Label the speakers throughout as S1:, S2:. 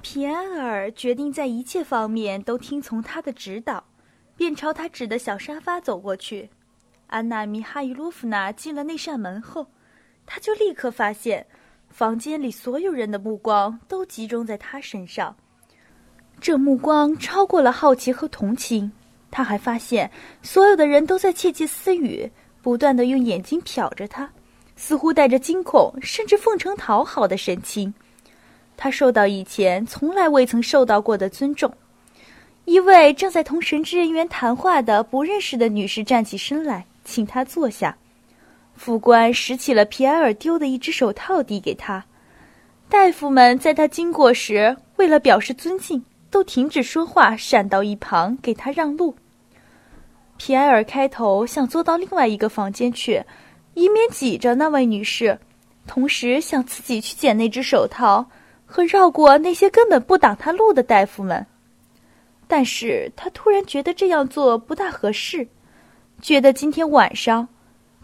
S1: 皮埃尔决定在一切方面都听从他的指导，便朝他指的小沙发走过去。安娜·米哈伊洛夫娜进了那扇门后，他就立刻发现，房间里所有人的目光都集中在他身上。这目光超过了好奇和同情。他还发现，所有的人都在窃窃私语，不断的用眼睛瞟着他，似乎带着惊恐甚至奉承讨好的神情。他受到以前从来未曾受到过的尊重。一位正在同神职人员谈话的不认识的女士站起身来，请他坐下。副官拾起了皮埃尔丢的一只手套，递给他。大夫们在他经过时，为了表示尊敬，都停止说话，闪到一旁，给他让路。皮埃尔开头想坐到另外一个房间去，以免挤着那位女士，同时想自己去捡那只手套。和绕过那些根本不挡他路的大夫们，但是他突然觉得这样做不大合适，觉得今天晚上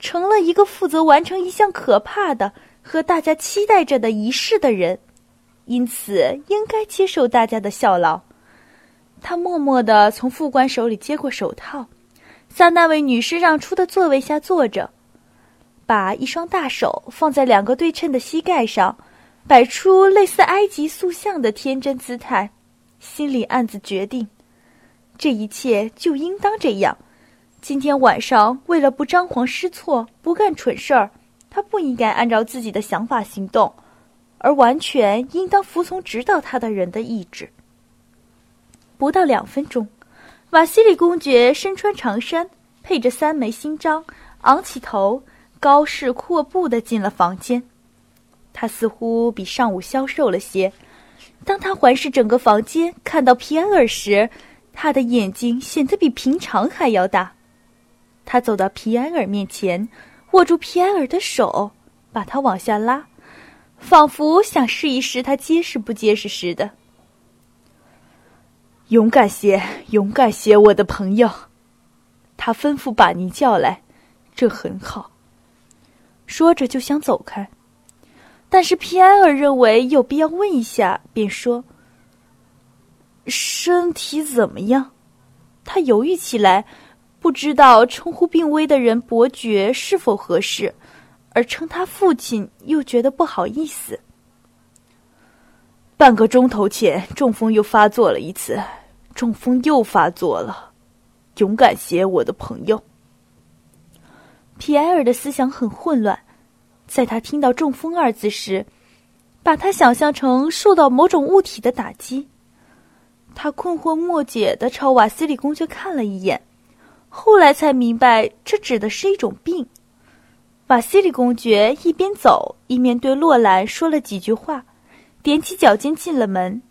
S1: 成了一个负责完成一项可怕的和大家期待着的仪式的人，因此应该接受大家的效劳。他默默地从副官手里接过手套，在那位女士让出的座位下坐着，把一双大手放在两个对称的膝盖上。摆出类似埃及塑像的天真姿态，心里暗自决定，这一切就应当这样。今天晚上，为了不张皇失措、不干蠢事儿，他不应该按照自己的想法行动，而完全应当服从指导他的人的意志。不到两分钟，瓦西里公爵身穿长衫，配着三枚勋章，昂起头，高适阔步的进了房间。他似乎比上午消瘦了些。当他环视整个房间，看到皮埃尔时，他的眼睛显得比平常还要大。他走到皮埃尔面前，握住皮埃尔的手，把他往下拉，仿佛想试一试他结实不结实似的。勇敢些，勇敢些，我的朋友。他吩咐把您叫来，这很好。说着就想走开。但是皮埃尔认为有必要问一下，便说：“身体怎么样？”他犹豫起来，不知道称呼病危的人伯爵是否合适，而称他父亲又觉得不好意思。半个钟头前，中风又发作了一次，中风又发作了。勇敢些，我的朋友。皮埃尔的思想很混乱。在他听到“中风”二字时，把他想象成受到某种物体的打击。他困惑莫解地朝瓦西里公爵看了一眼，后来才明白这指的是一种病。瓦西里公爵一边走一面对洛兰说了几句话，踮起脚尖进了门。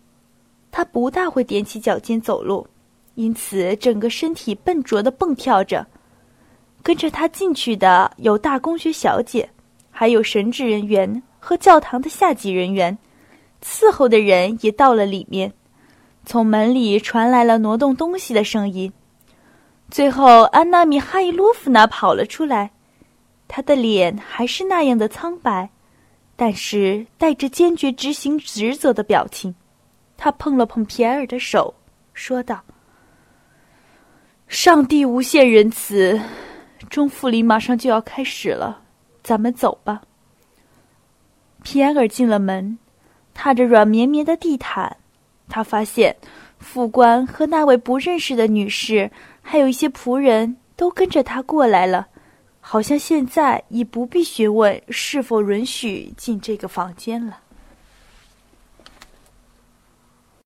S1: 他不大会踮起脚尖走路，因此整个身体笨拙地蹦跳着。跟着他进去的有大公爵小姐。还有神职人员和教堂的下级人员，伺候的人也到了里面。从门里传来了挪动东西的声音。最后，安娜米哈伊洛夫娜跑了出来，她的脸还是那样的苍白，但是带着坚决执行职责的表情。她碰了碰皮埃尔的手，说道：“上帝无限仁慈，中复临马上就要开始了。”咱们走吧。皮埃尔进了门，踏着软绵绵的地毯，他发现副官和那位不认识的女士，还有一些仆人都跟着他过来了，好像现在已不必询问是否允许进这个房间了。